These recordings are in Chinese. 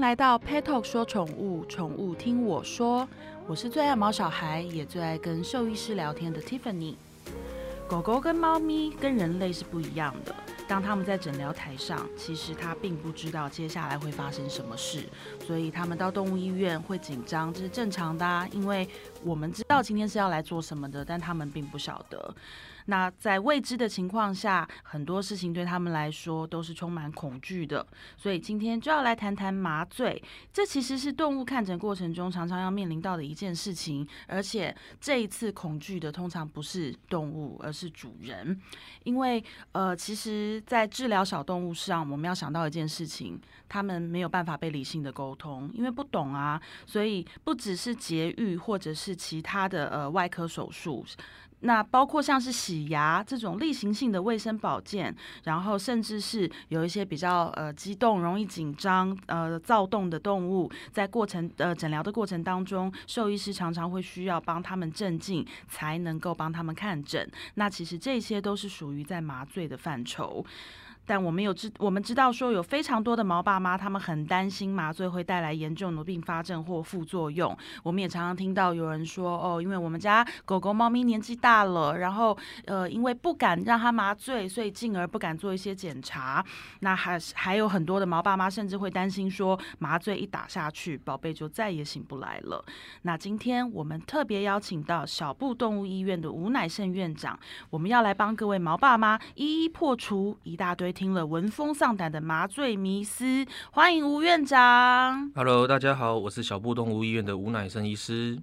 来到 Pet Talk 说宠物，宠物听我说。我是最爱毛小孩，也最爱跟兽医师聊天的 Tiffany。狗狗跟猫咪跟人类是不一样的。当他们在诊疗台上，其实他并不知道接下来会发生什么事，所以他们到动物医院会紧张，这是正常的。因为我们知道今天是要来做什么的，但他们并不晓得。那在未知的情况下，很多事情对他们来说都是充满恐惧的。所以今天就要来谈谈麻醉。这其实是动物看诊过程中常常要面临到的一件事情。而且这一次恐惧的通常不是动物，而是主人。因为呃，其实，在治疗小动物上，我们要想到一件事情，他们没有办法被理性的沟通，因为不懂啊。所以不只是节育，或者是其他的呃外科手术。那包括像是洗牙这种例行性的卫生保健，然后甚至是有一些比较呃激动、容易紧张、呃躁动的动物，在过程呃诊疗的过程当中，兽医师常常会需要帮他们镇静，才能够帮他们看诊。那其实这些都是属于在麻醉的范畴。但我们有知，我们知道说有非常多的毛爸妈，他们很担心麻醉会带来严重的并发症或副作用。我们也常常听到有人说，哦，因为我们家狗狗、猫咪年纪大了，然后呃，因为不敢让它麻醉，所以进而不敢做一些检查。那还还有很多的毛爸妈甚至会担心说，麻醉一打下去，宝贝就再也醒不来了。那今天我们特别邀请到小布动物医院的吴乃胜院长，我们要来帮各位毛爸妈一一破除一大堆。听了闻风丧胆的麻醉迷思，欢迎吴院长。Hello，大家好，我是小布动物医院的吴乃生医师。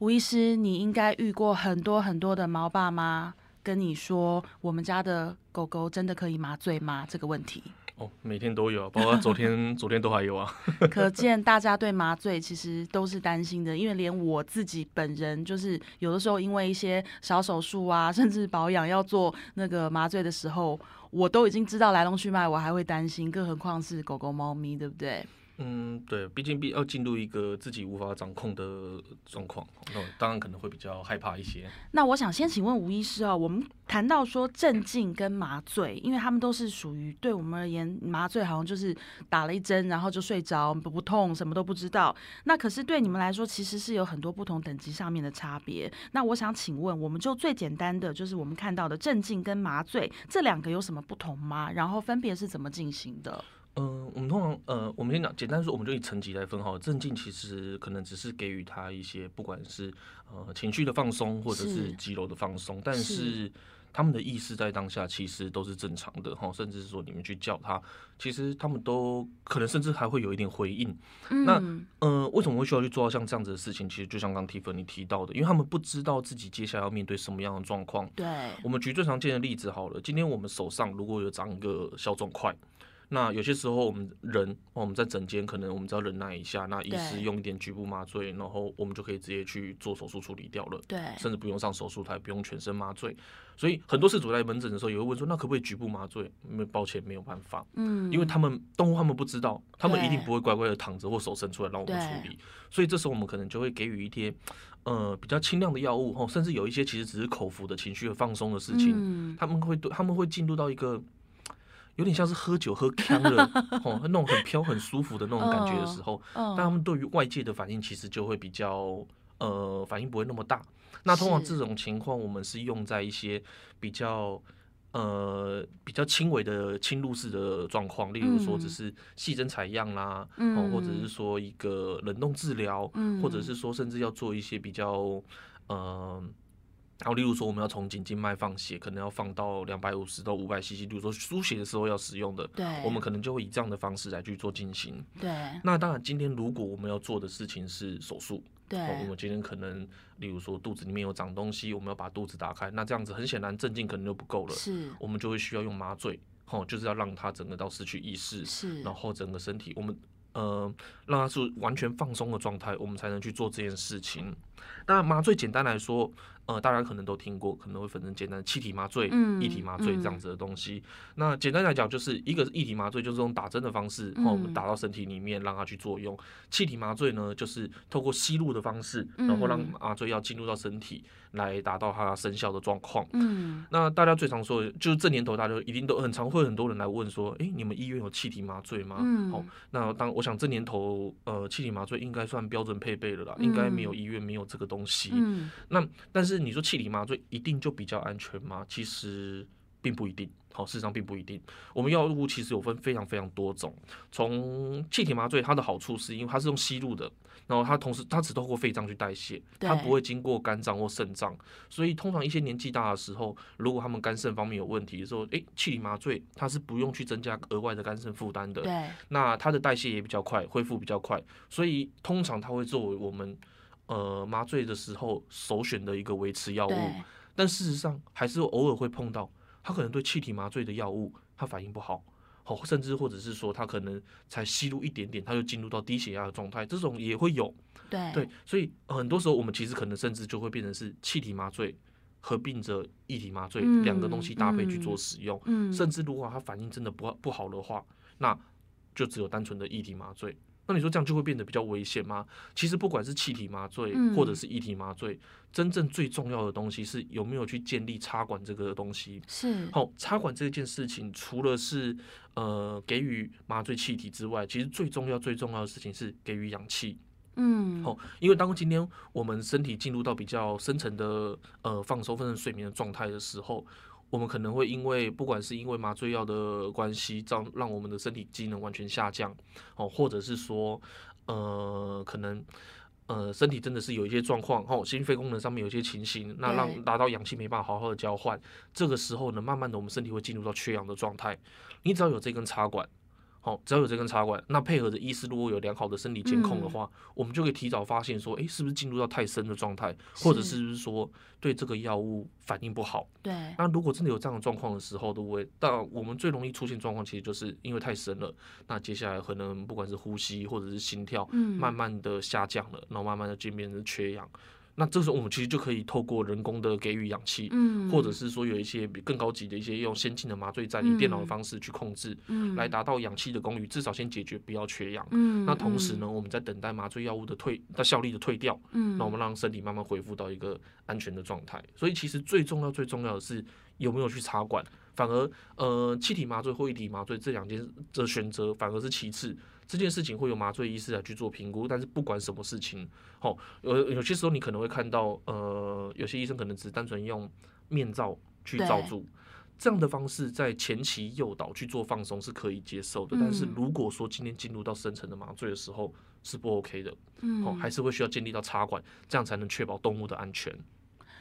吴医师，你应该遇过很多很多的毛爸妈跟你说，我们家的狗狗真的可以麻醉吗？这个问题。哦，每天都有，包括昨天，昨天都还有啊。可见大家对麻醉其实都是担心的，因为连我自己本人，就是有的时候因为一些小手术啊，甚至保养要做那个麻醉的时候。我都已经知道来龙去脉，我还会担心，更何况是狗狗、猫咪，对不对？嗯，对，毕竟要进入一个自己无法掌控的状况，那当然可能会比较害怕一些。那我想先请问吴医师啊，我们谈到说镇静跟麻醉，因为他们都是属于对我们而言，麻醉好像就是打了一针，然后就睡着，不不痛，什么都不知道。那可是对你们来说，其实是有很多不同等级上面的差别。那我想请问，我们就最简单的，就是我们看到的镇静跟麻醉这两个有什么不同吗？然后分别是怎么进行的？嗯，我们通常呃，我们先讲简单说，我们就以层级来分哈。镇静其实可能只是给予他一些，不管是呃情绪的放松，或者是肌肉的放松，但是他们的意识在当下其实都是正常的哈。甚至是说你们去叫他，其实他们都可能甚至还会有一点回应。那呃，为什么会需要去做到像这样子的事情？其实就像刚 Tiffany 你提到的，因为他们不知道自己接下来要面对什么样的状况。对，我们举最常见的例子好了，今天我们手上如果有长一个小肿块。那有些时候我们人，我们在诊间可能我们只要忍耐一下，那医师用一点局部麻醉，然后我们就可以直接去做手术处理掉了。对，甚至不用上手术台，不用全身麻醉。所以很多事主在门诊的时候也会问说，那可不可以局部麻醉？没，抱歉，没有办法。嗯，因为他们动物他们不知道，他们一定不会乖乖的躺着或手伸出来让我们处理。所以这时候我们可能就会给予一些呃比较轻量的药物，哦，甚至有一些其实只是口服的情绪放松的事情，他们会对他们会进入到一个。有点像是喝酒喝呛了，哦，那种很飘很舒服的那种感觉的时候，但他们对于外界的反应其实就会比较，呃，反应不会那么大。那通常这种情况，我们是用在一些比较，呃，比较轻微的侵入式的状况，例如说只是细针采样啦，哦，或者是说一个冷冻治疗，或者是说甚至要做一些比较，嗯。然后，例如说，我们要从颈静脉放血，可能要放到两百五十到五百 CC。比如说输血的时候要使用的，对，我们可能就会以这样的方式来去做进行。对。那当然，今天如果我们要做的事情是手术，对，我们今天可能，例如说肚子里面有长东西，我们要把肚子打开，那这样子很显然镇静可能就不够了，是，我们就会需要用麻醉，哦，就是要让他整个到失去意识，是，然后整个身体我们。呃，让他是完全放松的状态，我们才能去做这件事情。那麻醉简单来说。呃，大家可能都听过，可能会分成简单的气体麻醉、嗯液体麻醉这样子的东西。那简单来讲，就是一个是液体麻醉，就是用打针的方式，然后我们打到身体里面，让它去作用。气体麻醉呢，就是透过吸入的方式，然后让麻醉药进入到身体，来达到它生效的状况。嗯，那大家最常说，的就是这年头，大家一定都很常会很多人来问说，哎，你们医院有气体麻醉吗？嗯，好，那当我想这年头，呃，气体麻醉应该算标准配备了啦，应该没有医院没有这个东西。嗯，那但是。你说气体麻醉一定就比较安全吗？其实并不一定。好，事实上并不一定。我们药物其实有分非常非常多种。从气体麻醉，它的好处是因为它是用吸入的，然后它同时它只透过肺脏去代谢，它不会经过肝脏或肾脏。所以通常一些年纪大的时候，如果他们肝肾方面有问题的时候，诶，气体麻醉它是不用去增加额外的肝肾负担的。对。那它的代谢也比较快，恢复比较快，所以通常它会作为我们。呃，麻醉的时候首选的一个维持药物，但事实上还是偶尔会碰到，他可能对气体麻醉的药物他反应不好，哦，甚至或者是说他可能才吸入一点点，他就进入到低血压的状态，这种也会有。对对，所以很多时候我们其实可能甚至就会变成是气体麻醉合并着液体麻醉两个东西搭配去做使用，甚至如果他反应真的不不好的话，那就只有单纯的液体麻醉。那你说这样就会变得比较危险吗？其实不管是气体麻醉或者是液体麻醉，真正最重要的东西是有没有去建立插管这个东西。是，好，插管这件事情，除了是呃给予麻醉气体之外，其实最重要最重要的事情是给予氧气。嗯，好，因为当今天我们身体进入到比较深层的呃放松、分成睡眠的状态的时候。我们可能会因为不管是因为麻醉药的关系，让让我们的身体机能完全下降，哦，或者是说，呃，可能，呃，身体真的是有一些状况，哦，心肺功能上面有一些情形，那让达到氧气没办法好好的交换，这个时候呢，慢慢的我们身体会进入到缺氧的状态，你只要有这根插管。好，只要有这根插管，那配合着医师如果有良好的生理监控的话，我们就可以提早发现说，哎，是不是进入到太深的状态，或者是说对这个药物反应不好？对。那如果真的有这样的状况的时候，对不对？但我们最容易出现状况，其实就是因为太深了。那接下来可能不管是呼吸或者是心跳，嗯慢慢的下降了，然后慢慢的渐变成缺氧。那这时候我们其实就可以透过人工的给予氧气，嗯，或者是说有一些比更高级的一些用先进的麻醉站以电脑的方式去控制，嗯，来达到氧气的功率，至少先解决不要缺氧。嗯，那同时呢，我们在等待麻醉药物的退，它效力的退掉，嗯，那我们让身体慢慢恢复到一个安全的状态。所以其实最重要最重要的是有没有去插管，反而呃气体麻醉或液体麻醉这两件的选择反而是其次。这件事情会有麻醉医师来去做评估，但是不管什么事情，好，有有些时候你可能会看到，呃，有些医生可能只单纯用面罩去罩住，这样的方式在前期诱导去做放松是可以接受的，但是如果说今天进入到深层的麻醉的时候是不 OK 的，嗯，好，还是会需要建立到插管，这样才能确保动物的安全。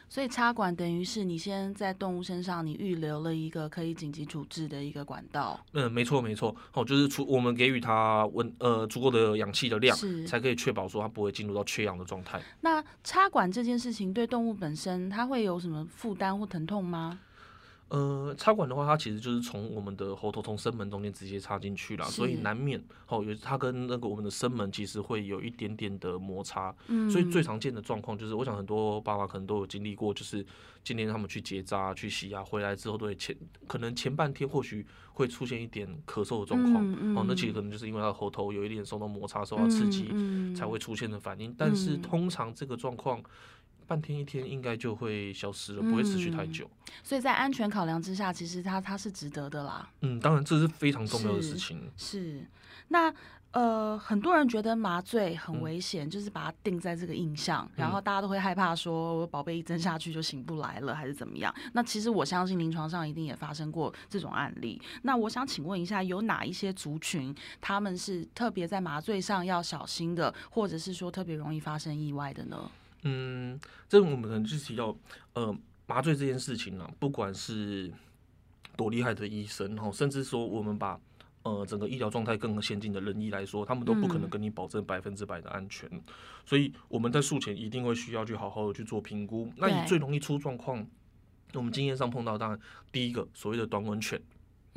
所以插管等于是你先在动物身上，你预留了一个可以紧急处置的一个管道。嗯，没错没错，哦，就是除我们给予它温呃足够的氧气的量，才可以确保说它不会进入到缺氧的状态。那插管这件事情对动物本身，它会有什么负担或疼痛吗？呃，插管的话，它其实就是从我们的喉头从声门中间直接插进去了，所以难免哦，有它跟那个我们的声门其实会有一点点的摩擦。嗯，所以最常见的状况就是，我想很多爸爸可能都有经历过，就是今天他们去结扎、去洗牙回来之后，对前可能前半天或许会出现一点咳嗽的状况。哦，那其实可能就是因为他喉头有一点受到摩擦、受到刺激才会出现的反应。但是通常这个状况。半天一天应该就会消失了，不会持续太久。所以在安全考量之下，其实它它是值得的啦。嗯，当然这是非常重要的事情。是，那呃，很多人觉得麻醉很危险，就是把它定在这个印象，然后大家都会害怕说，宝贝一针下去就醒不来了，还是怎么样？那其实我相信临床上一定也发生过这种案例。那我想请问一下，有哪一些族群他们是特别在麻醉上要小心的，或者是说特别容易发生意外的呢？嗯，这我们可能就提到，呃，麻醉这件事情啊，不管是多厉害的医生，然后甚至说我们把呃整个医疗状态更先进的人医来说，他们都不可能跟你保证百分之百的安全，所以我们在术前一定会需要去好好的去做评估。那你最容易出状况，我们经验上碰到，当然第一个所谓的短吻犬。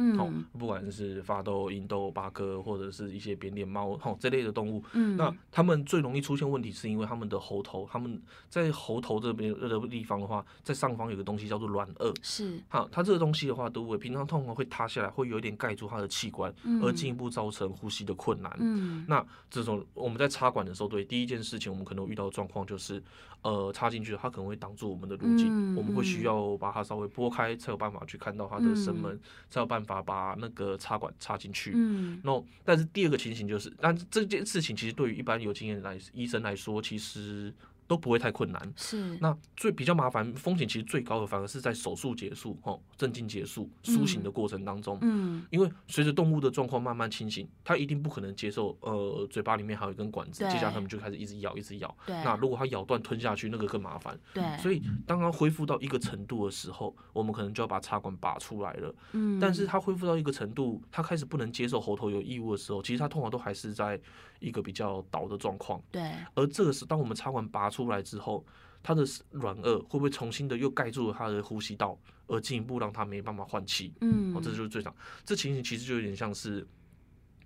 嗯，不管是发豆、银豆、八哥，或者是一些扁脸猫，哈这类的动物，嗯，那它们最容易出现问题，是因为它们的喉头，它们在喉头这边的地方的话，在上方有个东西叫做软腭，是，好，它这个东西的话，都会平常通常会塌下来，会有一点盖住它的器官，而进一步造成呼吸的困难。嗯，那这种我们在插管的时候，对第一件事情，我们可能遇到的状况就是，呃，插进去它可能会挡住我们的路径，我们会需要把它稍微拨开，才有办法去看到它的声门，才有办法把那个插管插进去。嗯，那但是第二个情形就是，但这件事情其实对于一般有经验来医生来说，其实。都不会太困难，是。那最比较麻烦风险其实最高的反而是在手术结束后镇静结束苏醒的过程当中，嗯，因为随着动物的状况慢慢清醒，它一定不可能接受呃嘴巴里面还有一根管子，接下来他们就开始一直咬一直咬，对，那如果它咬断吞下去，那个更麻烦，对，所以当它恢复到一个程度的时候，我们可能就要把插管拔出来了，嗯，但是它恢复到一个程度，它开始不能接受喉头有异物的时候，其实它通常都还是在一个比较倒的状况，对，而这个是当我们插管拔出来之后。它的软腭会不会重新的又盖住了它的呼吸道，而进一步让它没办法换气？嗯，哦，这就是最常这情形其实就有点像是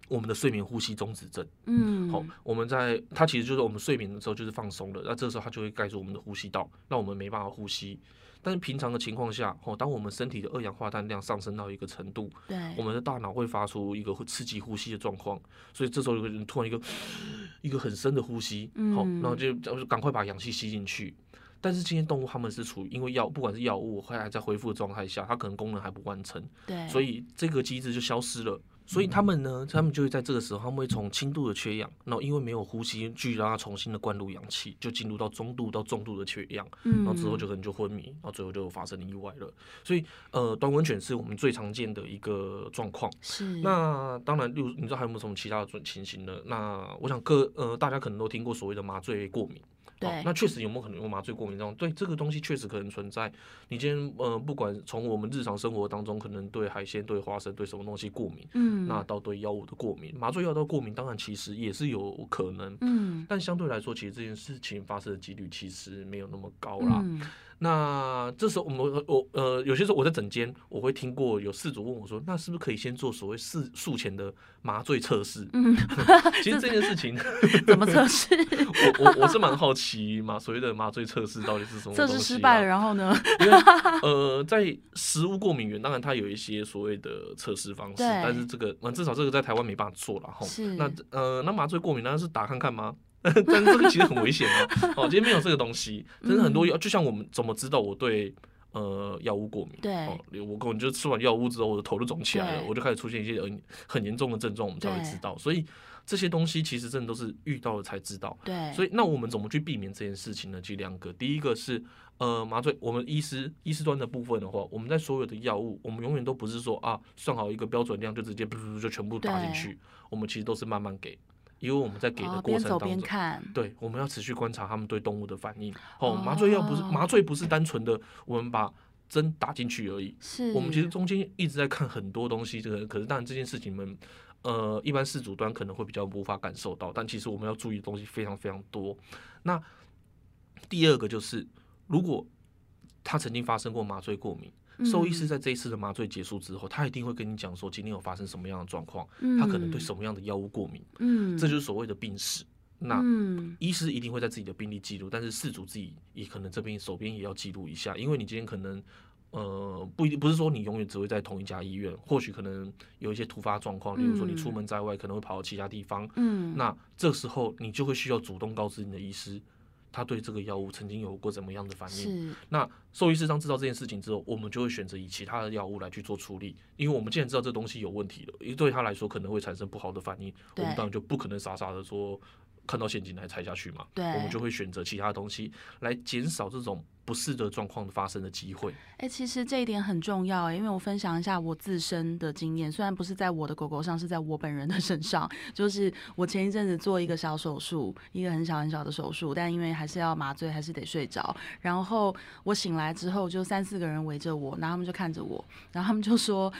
我们的睡眠呼吸中止症。嗯，好，我们在它其实就是我们睡眠的时候就是放松了，那这时候它就会盖住我们的呼吸道，让我们没办法呼吸。但是平常的情况下，哦，当我们身体的二氧化碳量上升到一个程度，对，我们的大脑会发出一个会刺激呼吸的状况，所以这时候有个人突然一个一个很深的呼吸，好，然后就就赶快把氧气吸进去。但是今天动物它们是处于因为药不管是药物还在恢复的状态下，它可能功能还不完成，对，所以这个机制就消失了。所以他们呢，他们就会在这个时候，他们会从轻度的缺氧，然后因为没有呼吸，继续让它重新的灌入氧气，就进入到中度到重度的缺氧，然后之后就可能就昏迷，然后最后就发生意外了。所以，呃，短吻犬是我们最常见的一个状况。是。那当然，例如你知道还有没有什么其他的准情形呢？那我想各呃大家可能都听过所谓的麻醉过敏。对，那确实有没有可能用麻醉过敏这种？对，这个东西确实可能存在。你今天呃，不管从我们日常生活当中，可能对海鲜、对花生、对什么东西过敏，嗯，那到对药物的过敏，麻醉药到过敏，当然其实也是有可能，嗯，但相对来说，其实这件事情发生的几率其实没有那么高啦。那这时候我们我呃有些时候我在诊间我会听过有事主问我说，那是不是可以先做所谓术术前的麻醉测试？嗯，其实这件事情 怎么测试？我我我是蛮好奇嘛，所谓的麻醉测试到底是什么？测试失败了，然后呢？呃，在食物过敏源，当然它有一些所谓的测试方式，但是这个嗯至少这个在台湾没办法做了哈。是。那呃那麻醉过敏当然是打看看吗？但是这个其实很危险啊！哦，今天没有这个东西，真的很多药，就像我们怎么知道我对呃药物过敏？对，我可能就吃完药物之后，我的头就肿起来了，我就开始出现一些很很严重的症状，我们才会知道。所以这些东西其实真的都是遇到了才知道。对，所以那我们怎么去避免这件事情呢？其实两个，第一个是呃麻醉，我们医师医师端的部分的话，我们在所有的药物，我们永远都不是说啊算好一个标准量就直接噗噗就全部打进去，我们其实都是慢慢给。因为我们在给的过程当中，对，我们要持续观察他们对动物的反应。哦，麻醉药不是麻醉，不是单纯的我们把针打进去而已。是，我们其实中间一直在看很多东西。这个可是，当然这件事情们，呃，一般事主端可能会比较无法感受到，但其实我们要注意的东西非常非常多。那第二个就是，如果他曾经发生过麻醉过敏。兽医师在这一次的麻醉结束之后，他一定会跟你讲说今天有发生什么样的状况，他可能对什么样的药物过敏，嗯，这就是所谓的病史。那医师一定会在自己的病历记录，但是事主自己也可能这边手边也要记录一下，因为你今天可能呃不一定不是说你永远只会在同一家医院，或许可能有一些突发状况，例如说你出门在外可能会跑到其他地方，嗯，那这时候你就会需要主动告知你的医师。他对这个药物曾经有过怎么样的反应？那兽医师当知道这件事情之后，我们就会选择以其他的药物来去做处理。因为我们既然知道这东西有问题了，因为对他来说可能会产生不好的反应，我们当然就不可能傻傻的说。看到陷阱来踩下去嘛？对，我们就会选择其他东西来减少这种不适的状况发生的机会。哎，其实这一点很重要哎，因为我分享一下我自身的经验，虽然不是在我的狗狗上，是在我本人的身上。就是我前一阵子做一个小手术，一个很小很小的手术，但因为还是要麻醉，还是得睡着。然后我醒来之后，就三四个人围着我，然后他们就看着我，然后他们就说。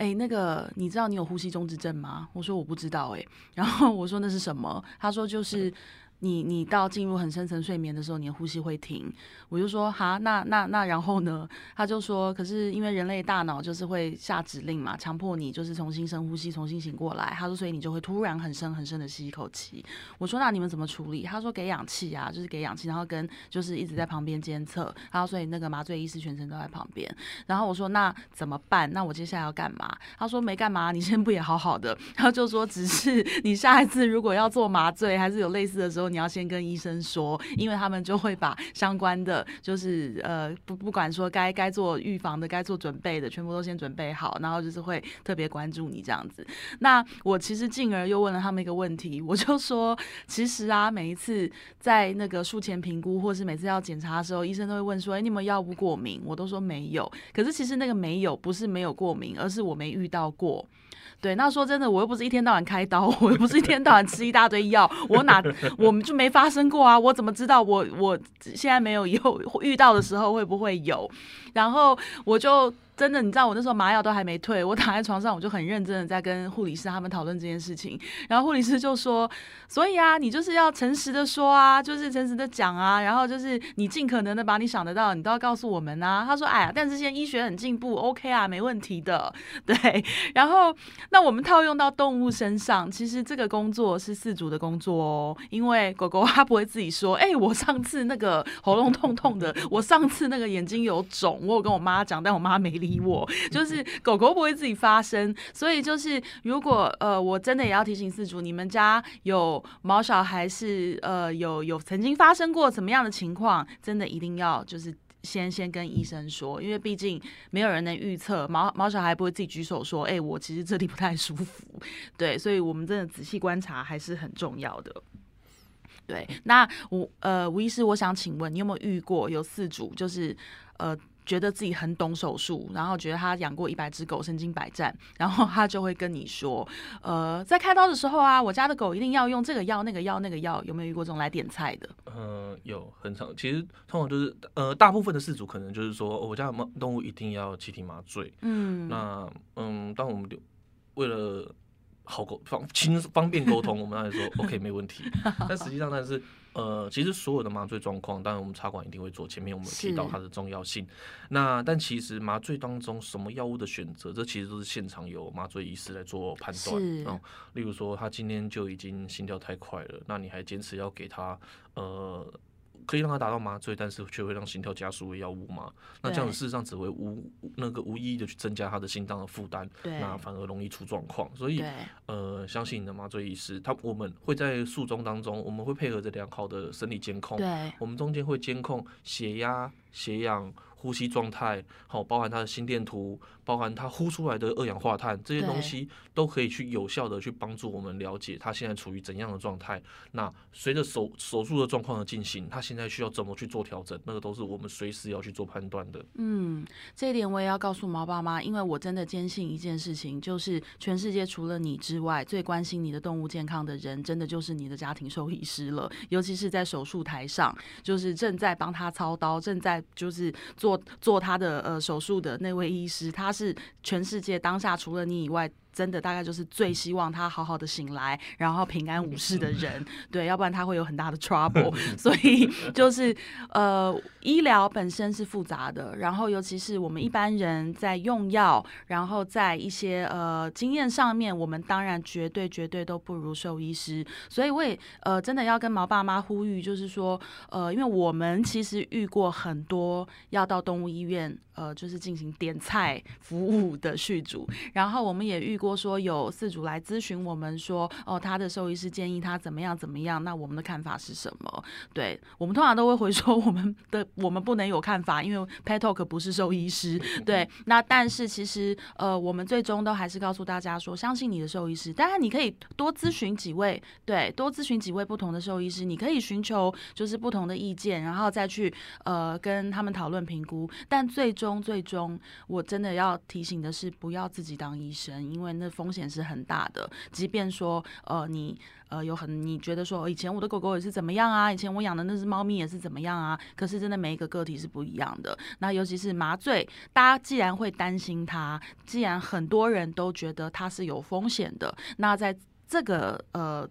哎，那个，你知道你有呼吸中止症吗？我说我不知道，哎，然后我说那是什么？他说就是，你你到进入很深层睡眠的时候，你的呼吸会停。我就说哈，那那那然后呢？他就说，可是因为人类大脑就是会下指令嘛，强迫你就是重新深呼吸，重新醒过来。他说，所以你就会突然很深很深的吸一口气。我说，那你们怎么处理？他说给氧气啊，就是给氧气，然后跟就是一直在旁边监测。他说，所以那个麻醉医师全程都在旁边。然后我说，那怎么办？那我接下来要干嘛？他说没干嘛，你现在不也好好的？他就说，只是你下一次如果要做麻醉，还是有类似的时候。你要先跟医生说，因为他们就会把相关的，就是呃，不不管说该该做预防的、该做准备的，全部都先准备好，然后就是会特别关注你这样子。那我其实进而又问了他们一个问题，我就说，其实啊，每一次在那个术前评估，或是每次要检查的时候，医生都会问说，哎，你有没有药物过敏？我都说没有。可是其实那个没有，不是没有过敏，而是我没遇到过。对，那说真的，我又不是一天到晚开刀，我又不是一天到晚吃一大堆药，我哪我们就没发生过啊？我怎么知道我我现在没有，以后遇到的时候会不会有？然后我就。真的，你知道我那时候麻药都还没退，我躺在床上，我就很认真的在跟护理师他们讨论这件事情。然后护理师就说：“所以啊，你就是要诚实的说啊，就是诚实的讲啊，然后就是你尽可能的把你想得到，你都要告诉我们啊。”他说：“哎呀，但是现在医学很进步，OK 啊，没问题的。”对。然后那我们套用到动物身上，其实这个工作是饲主的工作哦，因为狗狗它不会自己说：“哎，我上次那个喉咙痛痛的，我上次那个眼睛有肿，我有跟我妈讲，但我妈没理。”我就是狗狗不会自己发声，所以就是如果呃我真的也要提醒四主，你们家有毛小孩是呃有有曾经发生过什么样的情况，真的一定要就是先先跟医生说，因为毕竟没有人能预测毛毛小孩不会自己举手说，哎，我其实这里不太舒服，对，所以我们真的仔细观察还是很重要的。对，那吴呃吴医师，我想请问你有没有遇过有四主就是呃。觉得自己很懂手术，然后觉得他养过一百只狗，身经百战，然后他就会跟你说，呃，在开刀的时候啊，我家的狗一定要用这个药、那个药、那个药，有没有遇过这种来点菜的？嗯，有很长，其实通常就是呃，大部分的事主可能就是说，我家的动物一定要气体麻醉。嗯，那嗯，当我们为了好沟方轻方便沟通，我们当然说 OK 没问题，但实际上但是。呃，其实所有的麻醉状况，当然我们插管一定会做。前面我们提到它的重要性。那但其实麻醉当中什么药物的选择，这其实都是现场有麻醉医师来做判断。嗯，例如说他今天就已经心跳太快了，那你还坚持要给他呃。可以让他达到麻醉，但是却会让心跳加速的药物吗？那这样子事实上只会无那个无意义的去增加他的心脏的负担，那反而容易出状况。所以，呃，相信你的麻醉医师，他我们会在术中当中，我们会配合着良好的生理监控，我们中间会监控血压、血氧。呼吸状态，好，包含他的心电图，包含他呼出来的二氧化碳，这些东西都可以去有效的去帮助我们了解他现在处于怎样的状态。那随着手手术的状况的进行，他现在需要怎么去做调整，那个都是我们随时要去做判断的。嗯，这一点我也要告诉毛爸妈，因为我真的坚信一件事情，就是全世界除了你之外，最关心你的动物健康的人，真的就是你的家庭兽医师了。尤其是在手术台上，就是正在帮他操刀，正在就是做。做做他的呃手术的那位医师，他是全世界当下除了你以外。真的大概就是最希望他好好的醒来，然后平安无事的人，对，要不然他会有很大的 trouble。所以就是呃，医疗本身是复杂的，然后尤其是我们一般人在用药，然后在一些呃经验上面，我们当然绝对绝对都不如兽医师。所以我也呃真的要跟毛爸妈呼吁，就是说呃，因为我们其实遇过很多要到动物医院呃，就是进行点菜服务的续主，然后我们也遇。过说有四组来咨询我们说，哦，他的兽医师建议他怎么样怎么样，那我们的看法是什么？对我们通常都会回说，我们的我们不能有看法，因为 Pet Talk 不是兽医师。对，那但是其实呃，我们最终都还是告诉大家说，相信你的兽医师。当然你可以多咨询几位，对，多咨询几位不同的兽医师，你可以寻求就是不同的意见，然后再去呃跟他们讨论评估。但最终最终，我真的要提醒的是，不要自己当医生，因为那风险是很大的，即便说，呃，你呃有很你觉得说，以前我的狗狗也是怎么样啊，以前我养的那只猫咪也是怎么样啊，可是真的每一个个体是不一样的。那尤其是麻醉，大家既然会担心它，既然很多人都觉得它是有风险的，那在这个呃。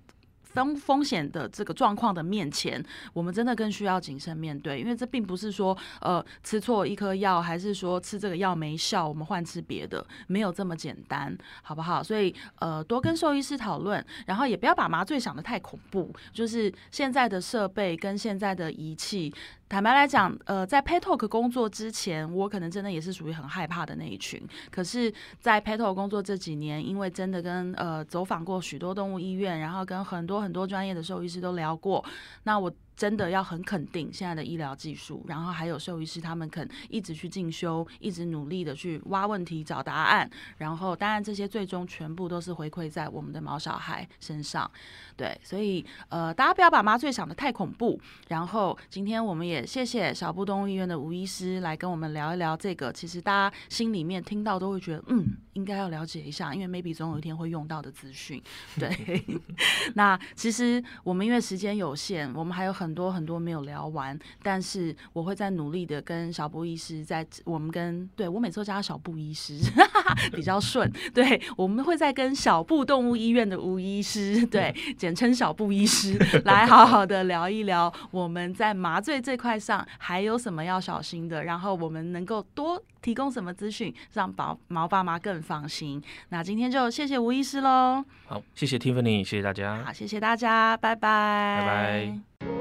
当风险的这个状况的面前，我们真的更需要谨慎面对，因为这并不是说呃吃错一颗药，还是说吃这个药没效，我们换吃别的，没有这么简单，好不好？所以呃多跟兽医师讨论，然后也不要把麻醉想的太恐怖，就是现在的设备跟现在的仪器。坦白来讲，呃，在 Pet Talk 工作之前，我可能真的也是属于很害怕的那一群。可是，在 Pet Talk 工作这几年，因为真的跟呃走访过许多动物医院，然后跟很多很多专业的兽医师都聊过，那我。真的要很肯定现在的医疗技术，然后还有兽医师他们肯一直去进修，一直努力的去挖问题、找答案，然后当然这些最终全部都是回馈在我们的毛小孩身上。对，所以呃，大家不要把麻醉想的太恐怖。然后今天我们也谢谢小布动物医院的吴医师来跟我们聊一聊这个，其实大家心里面听到都会觉得嗯，应该要了解一下，因为 maybe 总有一天会用到的资讯。对，那其实我们因为时间有限，我们还有很很多很多没有聊完，但是我会在努力的跟小布医师在我们跟对我每次都叫他小布医师 比较顺，对我们会在跟小布动物医院的吴医师对简称小布医师来好好的聊一聊我们在麻醉这块上还有什么要小心的，然后我们能够多提供什么资讯让宝毛爸妈更放心。那今天就谢谢吴医师喽，好，谢谢 Tiffany，谢谢大家，好，谢谢大家，拜拜，拜拜。